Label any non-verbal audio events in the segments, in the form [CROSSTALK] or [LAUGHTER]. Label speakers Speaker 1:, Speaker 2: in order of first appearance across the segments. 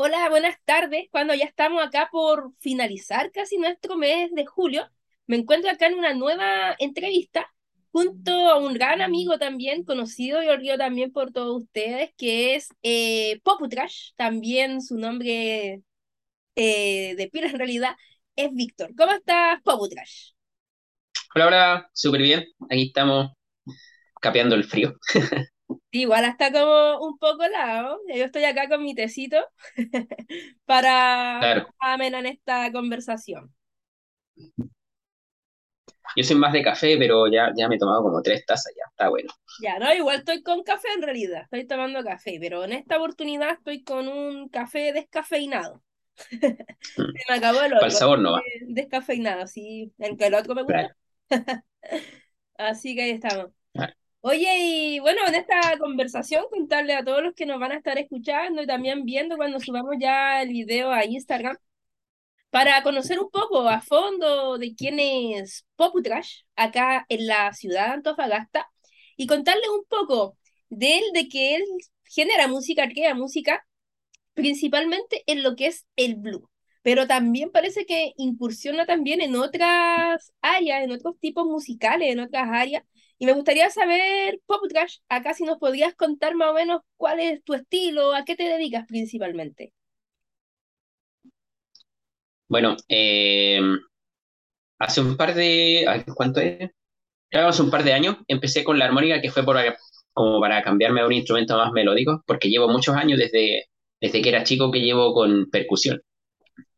Speaker 1: Hola, buenas tardes. Cuando ya estamos acá por finalizar casi nuestro mes de julio, me encuentro acá en una nueva entrevista junto a un gran amigo también, conocido y olvidado también por todos ustedes, que es eh, Poputrash, también su nombre eh, de pila en realidad es Víctor. ¿Cómo estás, Poputrash?
Speaker 2: Hola, hola, súper bien. Aquí estamos capeando el frío. [LAUGHS]
Speaker 1: Igual está como un poco lado. Yo estoy acá con mi tecito [LAUGHS] para
Speaker 2: Claro,
Speaker 1: amenar esta conversación.
Speaker 2: yo soy más de café, pero ya, ya me he tomado como tres tazas, ya está bueno.
Speaker 1: Ya, no, igual estoy con café en realidad, estoy tomando café, pero en esta oportunidad estoy con un café descafeinado. [LAUGHS] Se me acabó el
Speaker 2: Para el
Speaker 1: otro,
Speaker 2: sabor no va.
Speaker 1: descafeinado, sí, el que el otro me gusta.
Speaker 2: Claro, [LAUGHS]
Speaker 1: Así que ahí estamos. Oye, y bueno, en esta conversación contarle a todos los que nos van a estar escuchando y también viendo cuando subamos ya el video a Instagram, para conocer un poco a fondo de quién es Poputrash acá en la ciudad de Antofagasta y contarles un poco de él, de que él genera música, crea música principalmente en lo que es el blues, pero también parece que incursiona también en otras áreas, en otros tipos musicales, en otras áreas. Y me gustaría saber, Poputrash, acá si nos podrías contar más o menos cuál es tu estilo, a qué te dedicas principalmente.
Speaker 2: Bueno, eh, hace un par de... ¿Cuánto es? Que hace un par de años empecé con la armónica, que fue por, como para cambiarme a un instrumento más melódico, porque llevo muchos años desde, desde que era chico que llevo con percusión.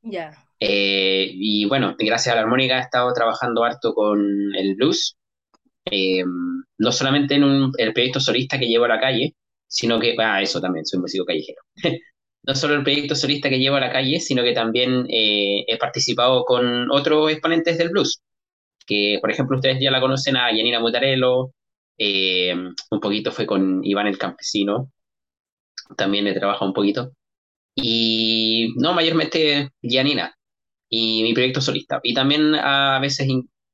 Speaker 1: Ya,
Speaker 2: Eh, y bueno, gracias a la armónica he estado trabajando harto con el blues, eh, no solamente en el proyecto solista que llevo a la calle, sino que, ah, eso también, soy músico callejero. [LAUGHS] No solo el proyecto solista que llevo a la calle, sino que también eh, he participado con otros exponentes del blues, que por ejemplo ustedes ya la conocen a Yanina Mutarello, eh, un poquito fue con Iván el Campesino, también he trabajado un poquito, y no, mayormente Yanina y mi proyecto solista. Y también a veces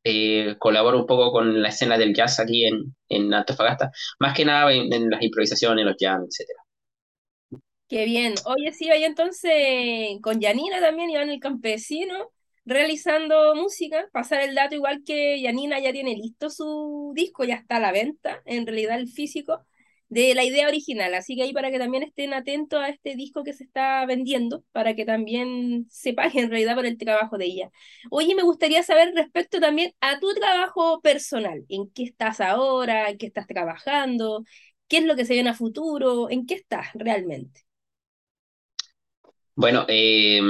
Speaker 2: eh, colaboro un poco con la escena del jazz aquí en, en Antofagasta, más que nada en, las improvisaciones, los jams, etcétera.
Speaker 1: qué bien. Oye, sí, ahí entonces con Yanina también, Iván el Campesino, realizando música. Pasar el dato, igual que Yanina ya tiene listo su disco, ya está a la venta, en realidad el físico, de la idea original. Así que ahí para que también estén atentos a este disco que se está vendiendo, para que también se pague en realidad por el trabajo de ella. Oye, me gustaría saber respecto también a tu trabajo personal, en qué estás ahora, en qué estás trabajando, qué es lo que se viene a futuro, en qué estás realmente.
Speaker 2: Bueno, eh,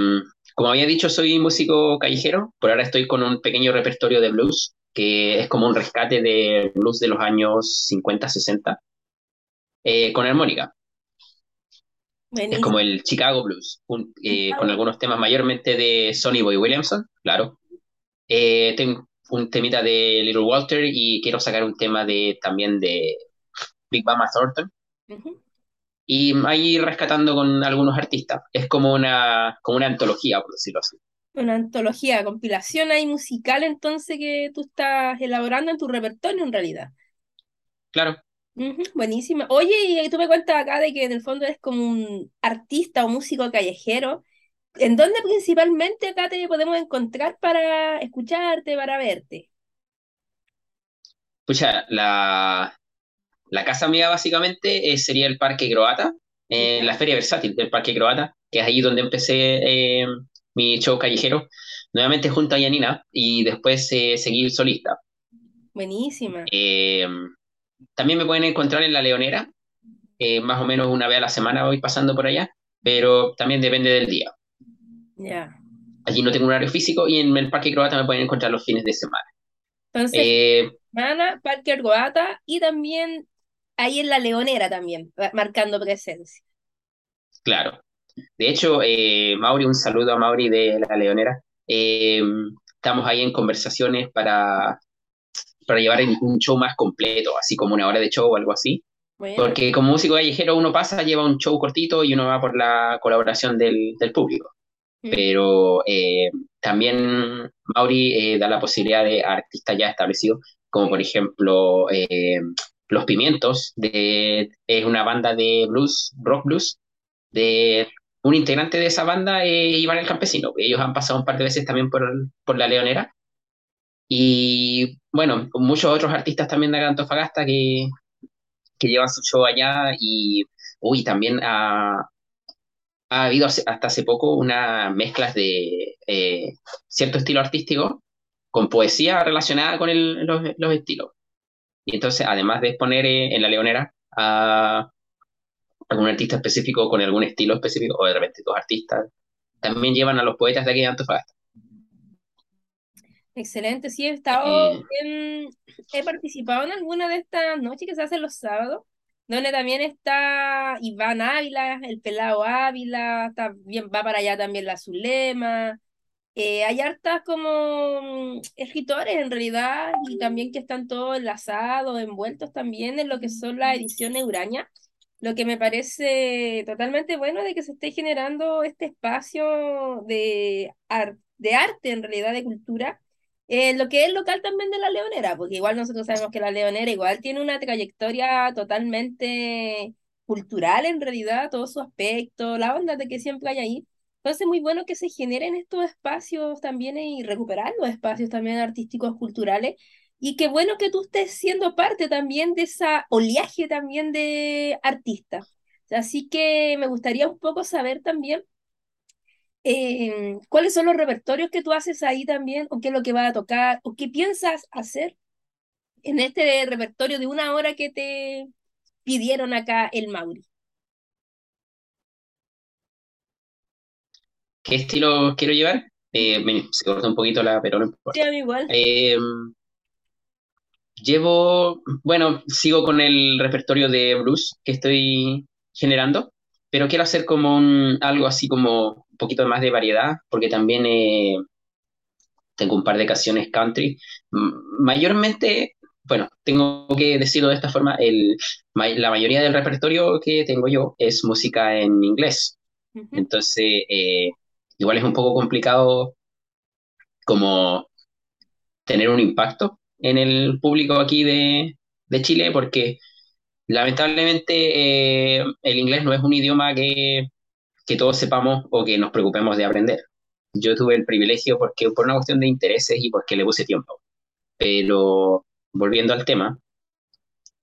Speaker 2: como había dicho, soy músico callejero. Por ahora estoy con un pequeño repertorio de blues, que es como un rescate de blues de los años 50, 60, eh, con armónica. Es como el Chicago Blues, un- eh, con algunos temas mayormente de Sonny Boy Williamson, claro. Eh, tengo un temita de Little Walter y quiero sacar un tema de también de Big Mama Thornton.
Speaker 1: Ujú.
Speaker 2: Y ahí rescatando con algunos artistas. Es como una, como una antología, por decirlo así.
Speaker 1: Una antología, compilación ahí musical entonces que tú estás elaborando en tu repertorio en realidad.
Speaker 2: Claro.
Speaker 1: Buenísima. Oye, y tú me cuentas acá de que en el fondo eres como un artista o músico callejero. ¿En dónde principalmente acá te podemos encontrar para escucharte, para verte?
Speaker 2: Pucha, la, la casa mía básicamente eh, sería el Parque Croata, eh, la Feria Versátil del Parque Croata, que es ahí donde empecé eh, mi show callejero, nuevamente junto a Yanina, y después seguí solista.
Speaker 1: Buenísima.
Speaker 2: También me pueden encontrar en La Leonera, eh, más o menos una vez a la semana voy pasando por allá, pero también depende del día.
Speaker 1: Ya.
Speaker 2: Allí no tengo un horario físico y en el Parque Croata me pueden encontrar los fines de semana.
Speaker 1: Entonces,
Speaker 2: Eh,
Speaker 1: Mana, Parque Argoata y también ahí en La Leonera también, marcando presencia.
Speaker 2: claro. De hecho, eh, Mauri, un saludo a Mauri de La Leonera. Eh, estamos ahí en conversaciones para, para llevar un show más completo, así como una hora de show o algo así.
Speaker 1: Bueno,
Speaker 2: Porque como músico callejero uno pasa, lleva un show cortito y uno va por la colaboración del, del público.
Speaker 1: mm,
Speaker 2: pero eh, también Mauri eh, da la posibilidad de artistas ya establecidos, como por ejemplo eh, Los Pimientos, de, es una banda de blues, rock blues, de un integrante de esa banda Iván el Campesino. Ellos han pasado un par de veces también por, por La Leonera. Y bueno, muchos otros artistas también de Antofagasta que, que llevan su show allá. Y uy, también ha, ha habido hasta hace poco unas mezclas de eh, cierto estilo artístico con poesía relacionada con los, los, estilos. Y entonces, además de exponer eh, en La Leonera a algún artista específico con algún estilo específico, o de repente dos artistas, también llevan a los poetas de aquí de Antofagasta.
Speaker 1: Excelente, sí, he estado eh. he participado en alguna de estas noches que se hacen los sábados, donde también está Iván Ávila, el Pelado Ávila, también va para allá también la Zulema, eh, hay hartas como mm, escritores en realidad y también que están todos enlazados, envueltos también en lo que son las ediciones Uraña, lo que me parece totalmente bueno de que se esté generando este espacio de, de arte en realidad, de cultura, eh, lo que es local también de la Leonera, porque igual nosotros sabemos que la Leonera igual tiene una trayectoria totalmente cultural en realidad, todo su aspecto, la onda de que siempre hay ahí. Entonces, muy bueno que se generen estos espacios también y recuperar los espacios también artísticos, culturales. Y qué bueno que tú estés siendo parte también de esa oleaje también de artistas. Así que me gustaría un poco saber también eh, cuáles son los repertorios que tú haces ahí también, o qué es lo que va a tocar, o qué piensas hacer en este repertorio de una hora que te pidieron acá el Mauri.
Speaker 2: ¿Qué estilo quiero llevar? Eh, se corta un poquito la, pero no importa.
Speaker 1: Sí, igual.
Speaker 2: Eh, llevo, bueno, sigo con el repertorio de blues que estoy generando, pero quiero hacer como un, algo así como un poquito más de variedad, porque también eh, tengo un par de canciones country. Mayormente, bueno, tengo que decirlo de esta forma, el, la mayoría del repertorio que tengo yo es música en inglés. Entonces, eh, igual es un poco complicado como tener un impacto en el público aquí de, Chile porque lamentablemente eh, el inglés no es un idioma que, que, todos sepamos o que nos preocupemos de aprender. Yo tuve el privilegio porque por una cuestión de intereses y porque le puse tiempo. Pero volviendo al tema,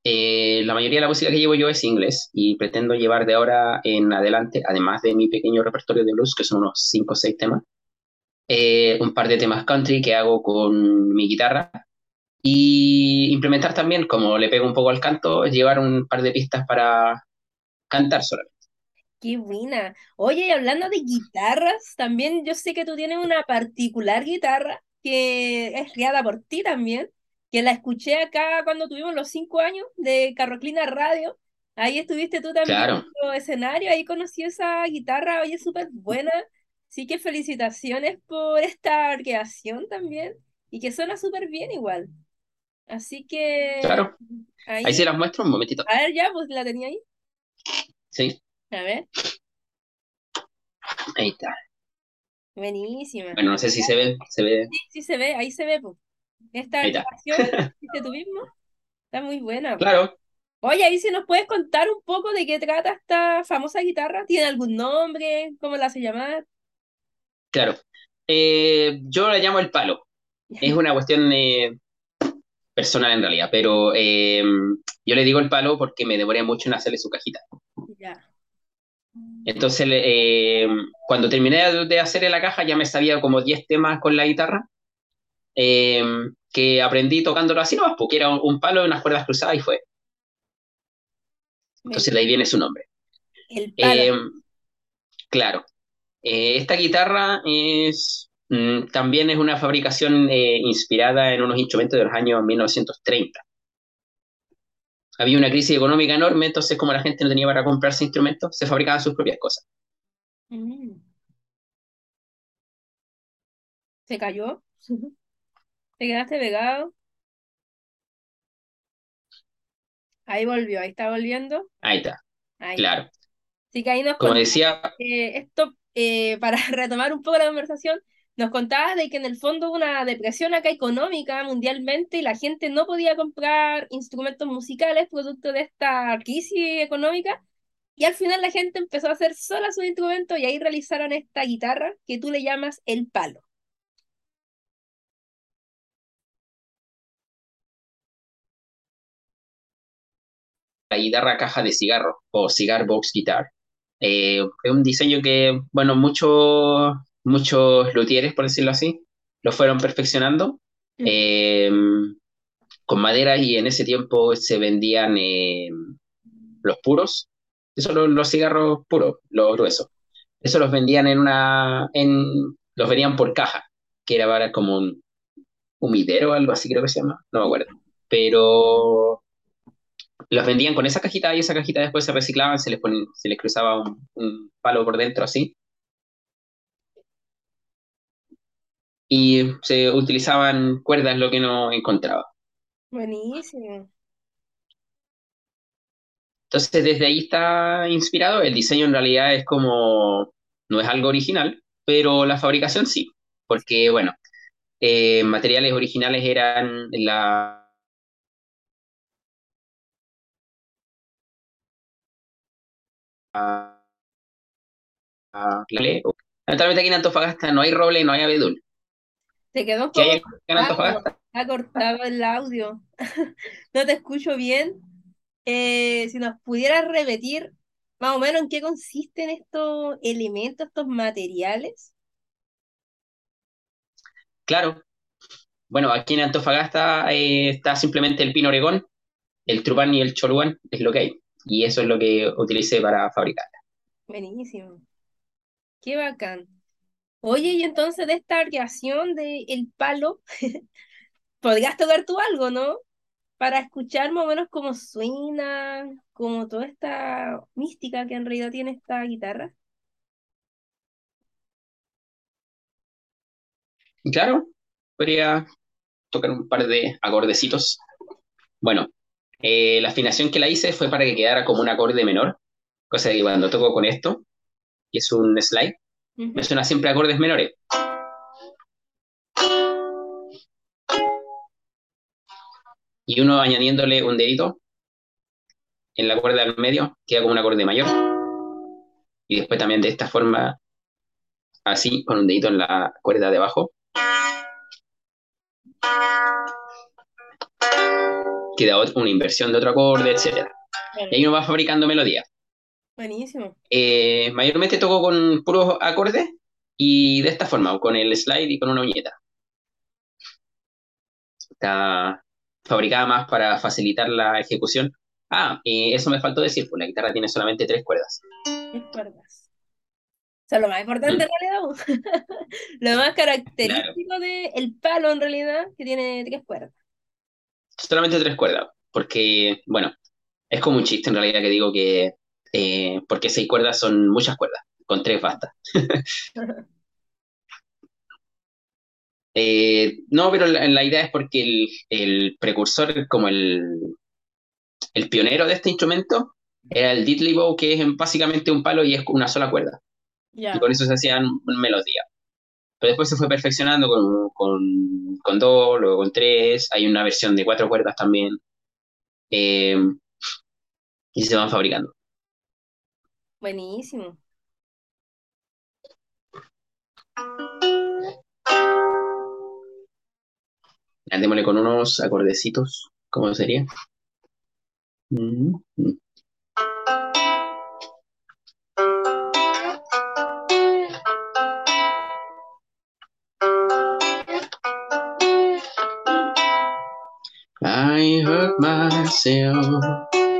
Speaker 2: eh, la mayoría de la música que llevo yo es inglés y pretendo llevar de ahora en adelante, además de mi pequeño repertorio de blues, que son unos 5 o 6 temas, eh, un par de temas country que hago con mi guitarra y implementar también, como le pego un poco al canto, llevar un par de pistas para cantar solamente.
Speaker 1: Qué buena. Oye, y hablando de guitarras, también yo sé que tú tienes una particular guitarra que es creada por ti también que la escuché acá cuando tuvimos los cinco años de Carroclina Radio. Ahí estuviste tú también en el escenario, ahí conocí esa guitarra, oye, súper buena. Así que felicitaciones por esta creación también y que suena súper bien igual. Así que...
Speaker 2: Claro. Ahí, ahí se las muestro un momentito.
Speaker 1: A ver, ya, pues la tenía ahí.
Speaker 2: Sí.
Speaker 1: A ver.
Speaker 2: Ahí está.
Speaker 1: Buenísima.
Speaker 2: Bueno, no sé si se ve. Se ve.
Speaker 1: Sí, sí se ve, ahí se ve. Pues. Esta grabación que tuvimos está muy buena.
Speaker 2: Claro.
Speaker 1: Oye, ahí si nos puedes contar un poco de qué trata esta famosa guitarra. ¿Tiene algún nombre? ¿Cómo la hace llamar?
Speaker 2: Claro. Eh, yo la llamo el palo. Es una cuestión eh, personal en realidad, pero eh, yo le digo el palo porque me devoré mucho en hacerle su cajita. Ya. Entonces, cuando terminé de hacerle la caja, ya me sabía como 10 temas con la guitarra Em, que aprendí tocándolo así nomás, porque era un, palo de unas cuerdas cruzadas y fue. Entonces de ahí viene su nombre.
Speaker 1: El palo.
Speaker 2: Em, claro. Eh, esta guitarra es mm, también es una fabricación eh, inspirada en unos instrumentos de los años 1930. Había una crisis económica enorme, entonces como la gente no tenía para comprarse instrumentos, se fabricaban sus propias cosas.
Speaker 1: Mm. ¿Se cayó? [LAUGHS] ¿Te quedaste pegado? Ahí volvió, ahí está volviendo.
Speaker 2: Ahí está, claro.
Speaker 1: Así que ahí nos
Speaker 2: Como decía,
Speaker 1: esto, eh, para [LAUGHS] retomar un poco la conversación, nos contabas de que en el fondo hubo una depresión acá económica mundialmente y la gente no podía comprar instrumentos musicales producto de esta crisis económica. Y al final la gente empezó a hacer sola su instrumento y ahí realizaron esta guitarra que tú le llamas el palo.
Speaker 2: La guitarra caja de cigarro o cigar box guitar. Eh, es un diseño que, bueno, muchos muchos luthieres, por decirlo así, lo fueron perfeccionando
Speaker 1: Mm.
Speaker 2: eh, con madera y en ese tiempo se vendían eh, los puros, esos son los, los cigarros puros, los gruesos. Eso los vendían en una, en, los vendían por caja, que era para como un humidero o algo así creo que se llama, no me acuerdo. Pero los vendían con esa cajita y esa cajita después se reciclaban, se les, ponen, se les cruzaba un, un palo por dentro así y se utilizaban cuerdas lo que no encontraba.
Speaker 1: Buenísimo.
Speaker 2: Entonces desde ahí está inspirado, el diseño en realidad es como, no es algo original, pero la fabricación sí, porque bueno, eh, materiales originales eran la... la- Lamentablemente aquí en Antofagasta no hay roble, no hay abedul.
Speaker 1: Te quedó cortado, ha cortado el audio. [LAUGHS] No te escucho bien. Eh, si nos pudieras repetir más o menos en qué consisten estos elementos, estos materiales.
Speaker 2: Claro, bueno, aquí en Antofagasta eh, está simplemente el pino oregón, el trupán y el choluán, es lo que hay. Y eso es lo que utilicé para fabricar.
Speaker 1: Buenísimo. Qué bacán. Oye, y entonces de esta creación de el palo, [LAUGHS] podrías tocar tú algo, ¿no? Para escuchar más o menos cómo suena, como toda esta mística que en realidad tiene esta guitarra.
Speaker 2: Claro, podría tocar un par de acordecitos. Bueno, eh, la afinación que la hice fue para que quedara como un acorde menor, cosa de que cuando toco con esto, que es un slide, Me suena siempre acordes menores. Y uno añadiéndole un dedito en la cuerda del medio, queda como un acorde mayor. Y después también de esta forma, así, con un dedito en la cuerda de abajo, queda una inversión de otro acorde, etc. Y ahí uno va fabricando melodías.
Speaker 1: Buenísimo.
Speaker 2: Eh, mayormente toco con puros acordes y de esta forma, con el slide y con una uñeta. Está fabricada más para facilitar la ejecución. Ah, eh, eso me faltó decir, pues la guitarra tiene solamente tres cuerdas.
Speaker 1: Tres cuerdas. O sea, lo más importante en realidad, [LAUGHS] lo más característico del palo en realidad, que tiene tres cuerdas.
Speaker 2: Solamente tres cuerdas, porque, bueno, es como un chiste en realidad que digo que, eh, porque seis cuerdas son muchas cuerdas, con tres basta. [LAUGHS] Eh, no, pero la, la idea es porque el, el precursor, como el, el pionero de este instrumento, era el diddley bow, que es básicamente un palo y es una sola cuerda.
Speaker 1: Ya.
Speaker 2: Y con eso se hacían melodías. Pero después se fue perfeccionando con, con, con dos, luego con tres, hay una versión de cuatro cuerdas también. Eh, y se van fabricando.
Speaker 1: Buenísimo.
Speaker 2: Andémosle con unos acordecitos, ¿cómo sería? Mm, mm.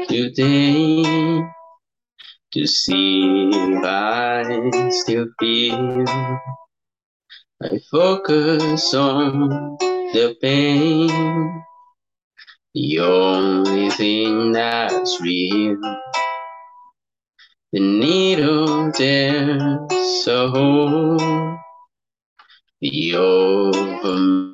Speaker 2: Today to see if I still feel. I focus on the pain, the only thing that's real. The needle tears a hole, the over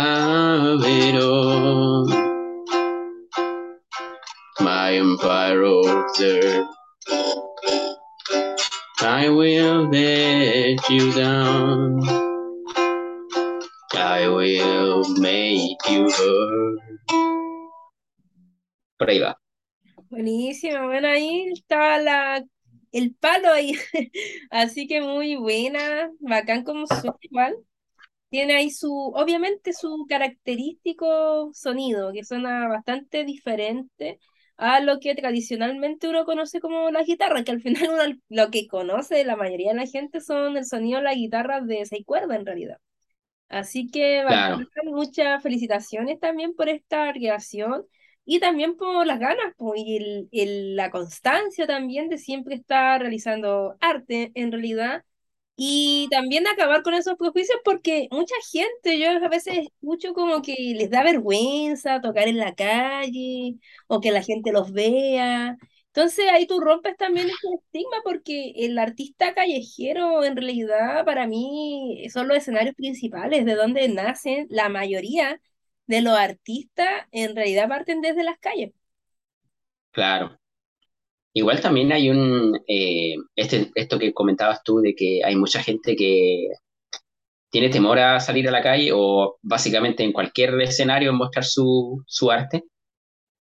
Speaker 2: Empire observed. I will let you down. I will make you hurt. Por ahí va.
Speaker 1: Buenísima, bueno, ahí estaba la, el palo ahí. [LAUGHS] Así que muy buena, bacán como suena igual. Tiene ahí su, obviamente su característico sonido, que suena bastante diferente a lo que tradicionalmente uno conoce como la guitarra, que al final uno lo que conoce la mayoría de la gente son el sonido de la guitarra de seis cuerdas en realidad. Así que
Speaker 2: Claro,
Speaker 1: muchas felicitaciones también por esta creación y también por las ganas po, y el, el- la constancia también de siempre estar realizando arte en realidad. Y también acabar con esos prejuicios porque mucha gente, yo a veces escucho como que les da vergüenza tocar en la calle o que la gente los vea. Entonces ahí tú rompes también ese estigma porque el artista callejero en realidad para mí son los escenarios principales de donde nacen la mayoría de los artistas en realidad parten desde las calles.
Speaker 2: claro. Igual también hay un, eh, este, esto que comentabas tú de que hay mucha gente que tiene temor a salir a la calle o básicamente en cualquier escenario mostrar su, su arte.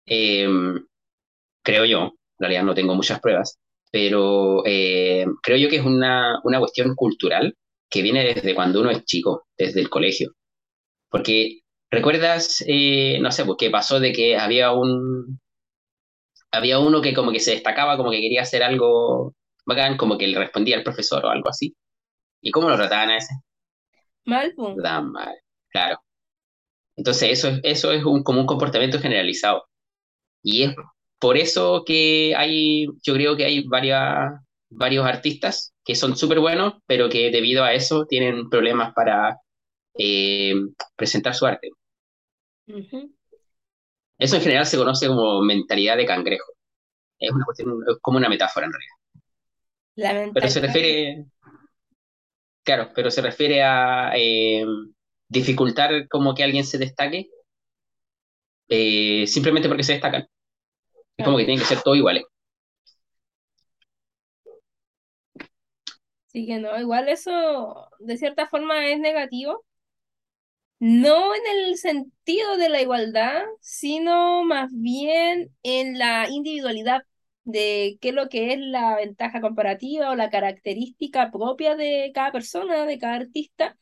Speaker 2: Eh, creo yo, en realidad no tengo muchas pruebas, pero eh, creo yo que es una, una cuestión cultural que viene desde cuando uno es chico, desde el colegio. Porque recuerdas, eh, no sé, pues qué pasó de que había un, había uno que como que se destacaba, como que quería hacer algo bacán, como que le respondía al profesor o algo así. ¿Y cómo lo trataban a ese?
Speaker 1: Mal,
Speaker 2: trataban mal, claro. Entonces eso, es- eso es un, como un comportamiento generalizado. Y es por eso que hay, yo creo que hay varias, varios artistas que son súper buenos, pero que debido a eso tienen problemas para eh, presentar su arte.
Speaker 1: Ujú.
Speaker 2: Eso en general se conoce como mentalidad de cangrejo. Es una cuestión, es como una metáfora en realidad.
Speaker 1: La
Speaker 2: Pero se refiere, claro, pero se refiere a eh, dificultar como que alguien se destaque eh, simplemente porque se destacan. Es como que tienen que ser todos iguales.
Speaker 1: Así que no, igual eso de cierta forma es negativo No en el sentido de la igualdad, sino más bien en la individualidad de qué es lo que es la ventaja comparativa o la característica propia de cada persona, de cada artista,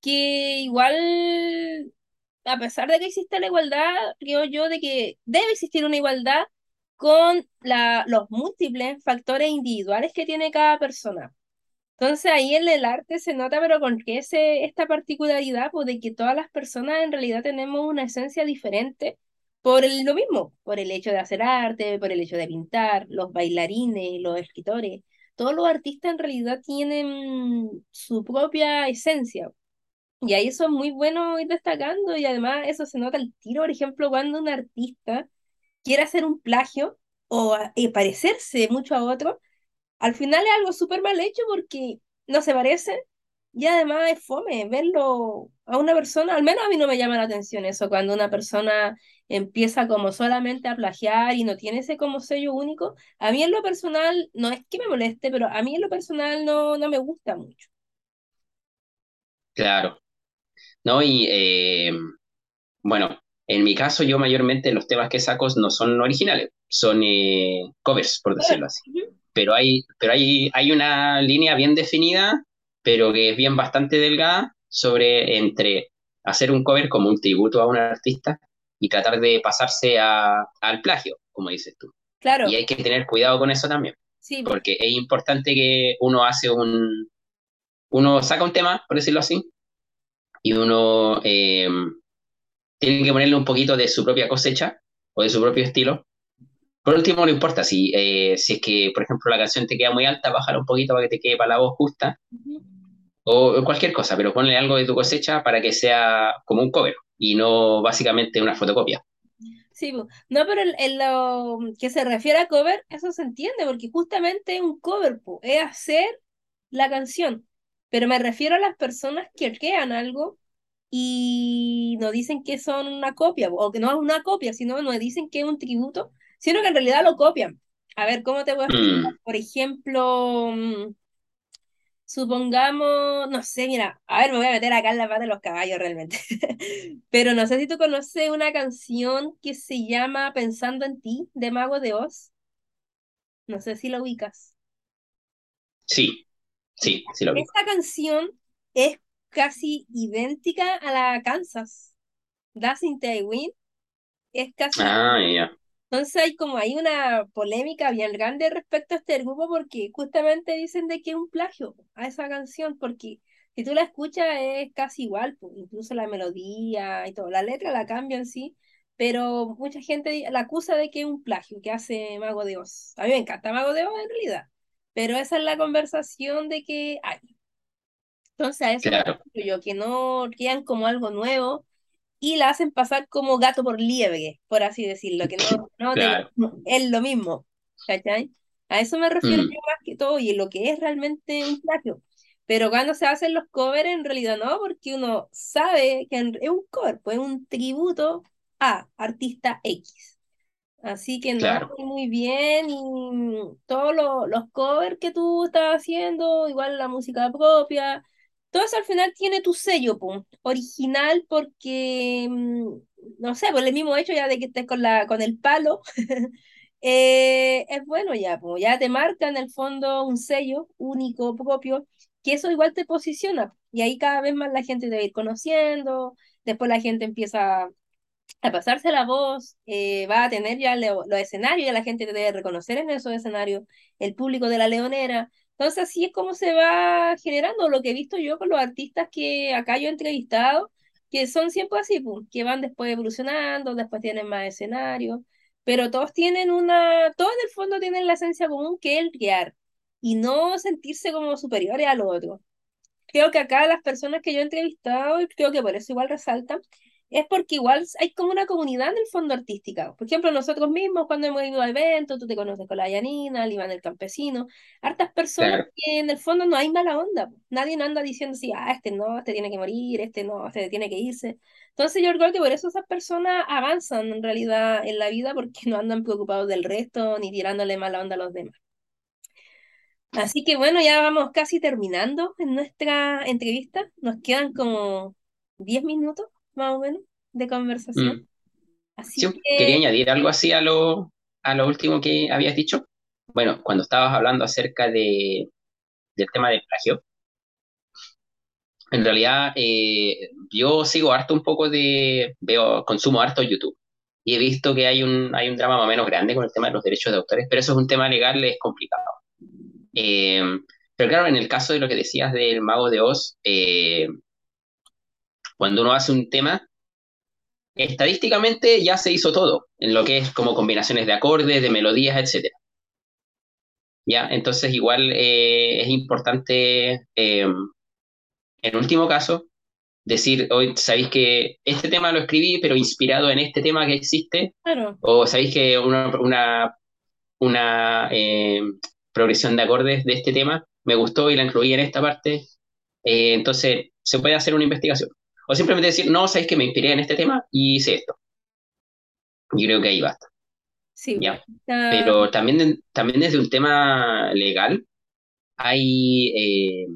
Speaker 1: que igual, a pesar de que existe la igualdad, creo yo de que debe existir una igualdad con la, los múltiples factores individuales que tiene cada persona. Entonces ahí en el arte se nota, pero con que ese, esta particularidad, pues de que todas las personas en realidad tenemos una esencia diferente por el- lo mismo, por el hecho de hacer arte, por el hecho de pintar, los bailarines, los escritores, todos los artistas en realidad tienen su propia esencia. Y ahí eso es muy bueno ir destacando y además eso se nota al tiro, por ejemplo, cuando un artista quiere hacer un plagio o parecerse mucho a otro al final es algo súper mal hecho porque no se parece y además es fome verlo a una persona, al menos a mí no me llama la atención eso, cuando una persona empieza como solamente a plagiar y no tiene ese como sello único. A mí en lo personal, no es que me moleste, pero a mí en lo personal no, no me gusta mucho.
Speaker 2: Claro. ¿No? Y eh, bueno, en mi caso yo mayormente los temas que saco no son originales, son eh, covers, por decirlo así. Pero hay, pero hay, hay una línea bien definida, pero que es bien bastante delgada, sobre entre hacer un cover como un tributo a un artista y tratar de pasarse a, al plagio, como dices tú. Y
Speaker 1: Claro,
Speaker 2: hay que tener cuidado con eso también,
Speaker 1: sí, po,
Speaker 2: porque es importante que uno hace un, uno saca un tema, por decirlo así, y uno eh, tiene que ponerle un poquito de su propia cosecha o de su propio estilo. Por último, no importa si, eh, si es que, por ejemplo, la canción te queda muy alta, bájala un poquito para que te quede para la voz justa, o cualquier cosa, pero ponle algo de tu cosecha para que sea como un cover y no básicamente una fotocopia.
Speaker 1: Sí, no, pero en, lo que se refiere a cover, eso se entiende, porque justamente un cover, po, es hacer la canción. Pero me refiero a las personas que crean algo y no dicen que son una copia, po, o que no es una copia, sino no dicen que es un tributo, sino que en realidad lo copian. A ver, ¿cómo te voy a explicar?
Speaker 2: Mm,
Speaker 1: Por ejemplo, mm, Supongamos, no sé, mira, a ver, me voy a meter acá en la pata de los caballos realmente. [LAUGHS] Pero no sé si tú conoces una canción que se llama Pensando en ti, de Mago de Oz. No sé si la ubicas.
Speaker 2: sí, sí, sí lo digo.
Speaker 1: Esta canción es casi idéntica a la Kansas. Dancing the Wind es casi
Speaker 2: Ah, ya,
Speaker 1: Entonces hay como hay una polémica bien grande respecto a este grupo porque justamente dicen de que es un plagio a esa canción, porque si tú la escuchas es casi igual, pues, incluso la melodía y todo, la letra la cambian sí, pero mucha gente la acusa de que es un plagio que hace Mago de Oz. A mí me encanta Mago de Oz en realidad, pero esa es la conversación de que hay. Entonces a eso
Speaker 2: claro,
Speaker 1: yo, que no quedan como algo nuevo y la hacen pasar como gato por liebre, por así decirlo, que no, [LAUGHS] no,
Speaker 2: claro.
Speaker 1: verdad es lo mismo, ¿cachai? A eso me refiero
Speaker 2: Mm,
Speaker 1: yo más que todo, y lo que es realmente un plagio. Pero cuando se hacen los covers, en realidad no, porque uno sabe que es un cover, pues es un tributo a artista X. Así que no,
Speaker 2: claro,
Speaker 1: muy bien, y todos los, los covers que tú estás haciendo, igual la música propia, todo eso al final tiene tu sello, pum, original, porque, mm, no sé, por el mismo hecho ya de que estés con la, con el palo, [LAUGHS] eh, es bueno ya, pues, ya te marca en el fondo un sello único, propio, que eso igual te posiciona, y ahí cada vez más la gente te va a ir conociendo, después la gente empieza a pasarse la voz, eh, va a tener ya los escenarios, la gente te debe reconocer en esos escenarios, el público de la Leonera. Entonces, así es como se va generando. Lo que he visto yo con los artistas que acá yo he entrevistado, que son siempre así, pues, que van después evolucionando, después tienen más escenarios, pero todos tienen una, todos en el fondo tienen la esencia común que es el crear y no sentirse como superiores a los otros creo que acá las personas que yo he entrevistado, y creo que por eso igual resaltan, es porque igual hay como una comunidad en el fondo artística. Por ejemplo, nosotros mismos cuando hemos ido a eventos, tú te conoces con la Yanina, el Iván el Campesino, hartas personas
Speaker 2: claro.
Speaker 1: que en el fondo no hay mala onda. Nadie anda diciendo así, ah, este no, este tiene que morir, este no, este tiene que irse. Entonces yo creo que por eso esas personas avanzan en realidad en la vida porque no andan preocupados del resto ni tirándole mala onda a los demás. Así que bueno, ya vamos casi terminando en nuestra entrevista. Nos quedan como 10 minutos más o menos de conversación.
Speaker 2: Mm.
Speaker 1: Así
Speaker 2: Sí, quería
Speaker 1: que,
Speaker 2: añadir algo así a lo, a lo último que habías dicho. Bueno, cuando estabas hablando acerca de, del tema del plagio, en realidad eh, yo sigo harto un poco de, veo, consumo harto YouTube y he visto que hay un, hay un drama más o menos grande con el tema de los derechos de autores, pero eso es un tema legal, es complicado. Eh, pero claro, en el caso de lo que decías del Mago de Oz, eh, cuando uno hace un tema, estadísticamente ya se hizo todo, en lo que es como combinaciones de acordes, de melodías, etcétera. ¿Ya? Entonces igual eh, es importante, eh, en último caso, decir, hoy sabéis que este tema lo escribí, pero inspirado en este tema que existe,
Speaker 1: claro,
Speaker 2: o sabéis que una, una, una eh, progresión de acordes de este tema me gustó y la incluí en esta parte, eh, entonces se puede hacer una investigación. O simplemente decir, no, sabéis que me inspiré en este tema y hice esto. Yo creo que ahí basta,
Speaker 1: sí,
Speaker 2: ¿ya? Pero también, también desde un tema legal hay... eh,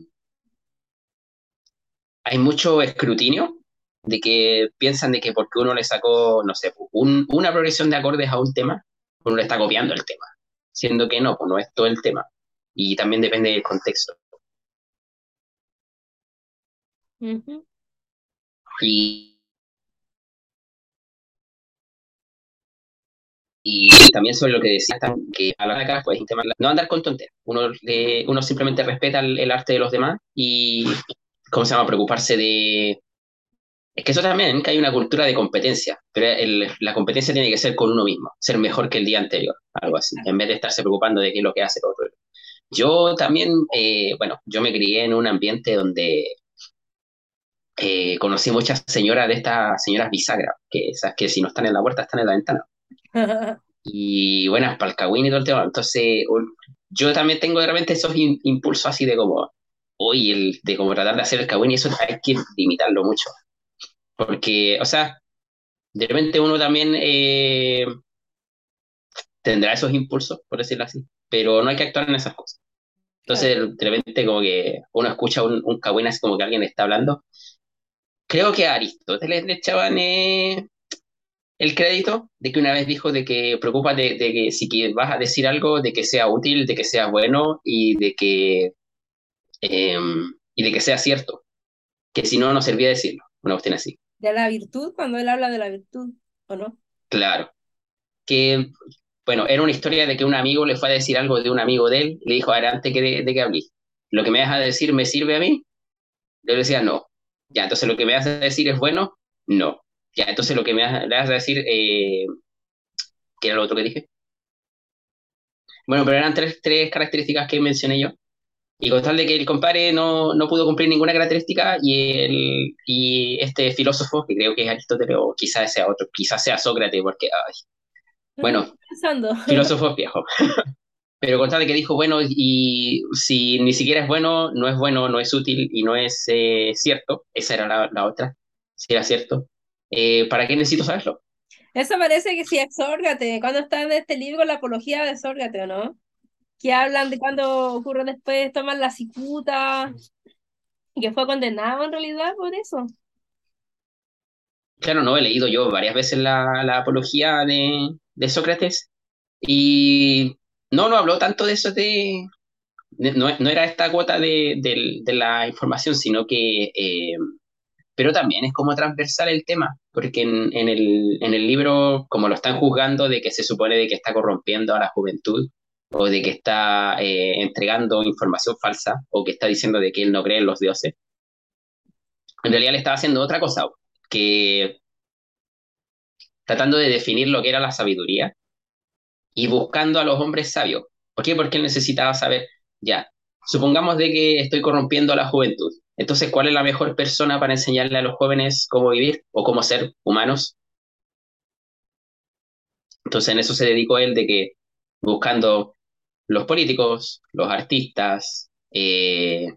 Speaker 2: hay mucho escrutinio de que piensan de que porque uno le sacó, no sé, un- una progresión de acordes a un tema, uno le está copiando el tema, siendo que no, pues no es todo el tema. Y también depende del contexto.
Speaker 1: ujú,
Speaker 2: Y, y también sobre lo que decías, que a la acá, pues, no andar con tonterías. Uno, le- uno simplemente respeta el, arte de los demás y, ¿cómo se llama?, preocuparse de Es que eso también, que hay una cultura de competencia, pero la competencia tiene que ser con uno mismo, ser mejor que el día anterior, algo así, en vez de estarse preocupando de qué es lo que hace el otro. Yo también, eh, bueno, yo me crié en un ambiente donde eh, conocí muchas señoras de estas señoras bisagras, que esas que si no están en la puerta están en la ventana. [LAUGHS] Y buenas para el cagüín y todo el tema. Entonces, yo también tengo de repente esos impulsos así de como, el, de como tratar de hacer el cagüín y eso hay que limitarlo mucho. Porque, o sea, de repente uno también eh, tendrá esos impulsos, por decirlo así, pero no hay que actuar en esas cosas. Entonces, de repente, como que uno escucha un, un así como que alguien está hablando. Creo que a Aristóteles le echaban eh, el crédito de que una vez dijo de que preocupa de, que si que vas a decir algo, de que sea útil, de que sea bueno y de que, em, y de que sea cierto. Que si no, no servía decirlo. Una cuestión así.
Speaker 1: De la virtud, cuando él habla de la virtud, ¿o no?
Speaker 2: Claro. Que bueno, era una historia de que un amigo le fue a decir algo de un amigo de él, le dijo, adelante, que de, de qué hablé. ¿Lo que me vas a decir me sirve a mí? Yo le decía, no. Ya, entonces lo que me vas a decir es bueno, no. Ya, entonces lo que me vas a decir, eh, ¿qué era lo otro que dije? Bueno, pero eran tres, tres características que mencioné yo. Y con tal de que el compadre no, no pudo cumplir ninguna característica y, el, y este filósofo, que creo que es Aristóteles o quizás sea otro, quizás sea Sócrates, porque ay, bueno, filósofo viejo. [LAUGHS] Pero contate que dijo, bueno, y si ni siquiera es bueno, no es bueno, no es útil y no es eh, cierto, esa era la, otra, si era cierto, eh, ¿para qué necesito saberlo?
Speaker 1: Eso parece que sí es Sórgate, cuando está en este libro, la apología de Sórgate, ¿o no? Que hablan de cuando ocurre después, tomar la cicuta, y que fue condenado en realidad por eso.
Speaker 2: Claro, no, he leído yo varias veces la, la apología de, de Sócrates y no, no habló tanto de eso de... no, era esta cuota de, la información, sino que... Eh, pero también es como transversal el tema, porque en, el, en el libro, como lo están juzgando de que se supone de que está corrompiendo a la juventud, o de que está eh, entregando información falsa, o que está diciendo de que él no cree en los dioses, en realidad le estaba haciendo otra cosa, que tratando de definir lo que era la sabiduría y buscando a los hombres sabios. ¿Por qué? Porque él necesitaba saber, ya, supongamos de que estoy corrompiendo a la juventud. Entonces, ¿cuál es la mejor persona para enseñarle a los jóvenes cómo vivir o cómo ser humanos? Entonces, en eso se dedicó él de que buscando los políticos, los artistas, eh,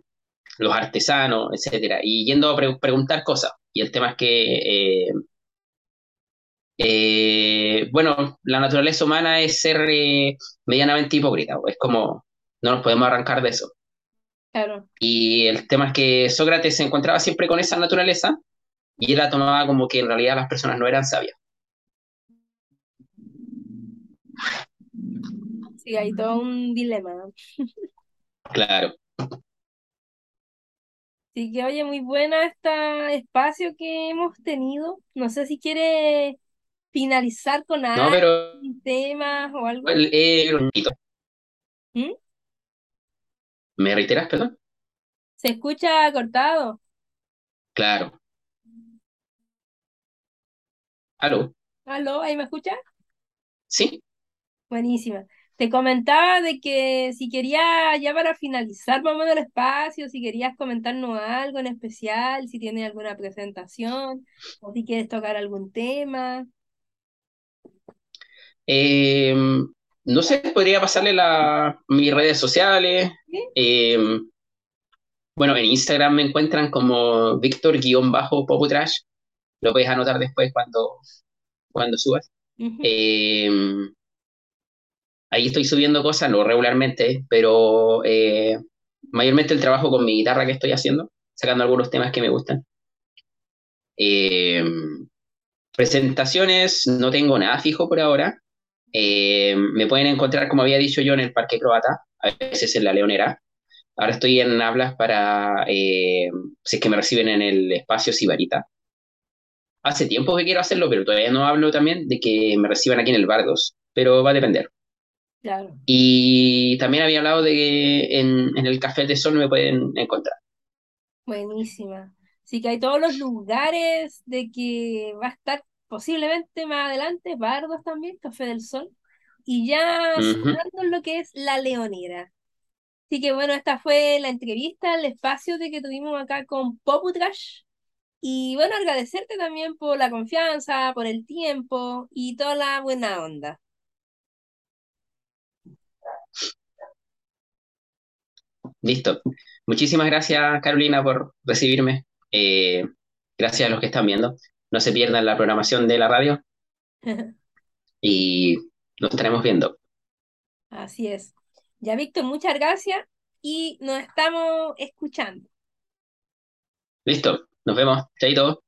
Speaker 2: los artesanos, etcétera, y yendo a preguntar cosas. Y el tema es que eh, eh, bueno, la naturaleza humana es ser eh, medianamente hipócrita, es como, no nos podemos arrancar de eso.
Speaker 1: Claro.
Speaker 2: Y el tema es que Sócrates se encontraba siempre con esa naturaleza y él la tomaba como que en realidad las personas no eran sabias.
Speaker 1: Sí, hay todo un dilema.
Speaker 2: Claro.
Speaker 1: Sí, que oye, muy buena este espacio que hemos tenido. No sé si quiere finalizar con algo, un tema o algo. ¿Mm?
Speaker 2: ¿Me reiteras, perdón?
Speaker 1: Se escucha cortado.
Speaker 2: Claro. ¿Aló?
Speaker 1: ¿Aló? ¿Ahí me escuchas?
Speaker 2: Sí.
Speaker 1: Buenísima. Te comentaba de que si quería, ya para finalizar vamos el espacio, si querías comentarnos algo en especial, si tienes alguna presentación o si quieres tocar algún tema.
Speaker 2: Eh, no sé, podría pasarle la, mis redes sociales. Eh, bueno, en Instagram me encuentran como Víctor-Poputrash. Lo puedes anotar después cuando, cuando subas. Eh, ahí estoy subiendo cosas, no regularmente, pero mayormente el trabajo con mi guitarra que estoy haciendo, sacando algunos temas que me gustan. presentaciones, no tengo nada fijo por ahora. Eh, me pueden encontrar, como había dicho yo, en el Parque Croata, a veces en la Leonera. Ahora estoy en hablas para, eh, si es que me reciben en el espacio Sibarita. Hace tiempo que quiero hacerlo, pero todavía no hablo también de que me reciban aquí en el Bardos, pero va a depender.
Speaker 1: Claro.
Speaker 2: Y también había hablado de que en, en el Café de Sol me pueden encontrar.
Speaker 1: Buenísima. Así que hay todos los lugares de que va a estar posiblemente más adelante, Bardos también, Café del Sol, y ya uh lo que es La Leonera. Así que bueno, esta fue la entrevista, el espacio de que tuvimos acá con Poputrash. Y bueno, agradecerte también por la confianza, por el tiempo y toda la buena onda.
Speaker 2: Listo. Muchísimas gracias, Carolina, por recibirme. Eh, gracias a los que están viendo. No se pierdan la programación de la radio [LAUGHS] y nos estaremos viendo.
Speaker 1: Así es. Ya, Víctor, muchas gracias y nos estamos escuchando.
Speaker 2: Listo. Nos vemos. Chaito.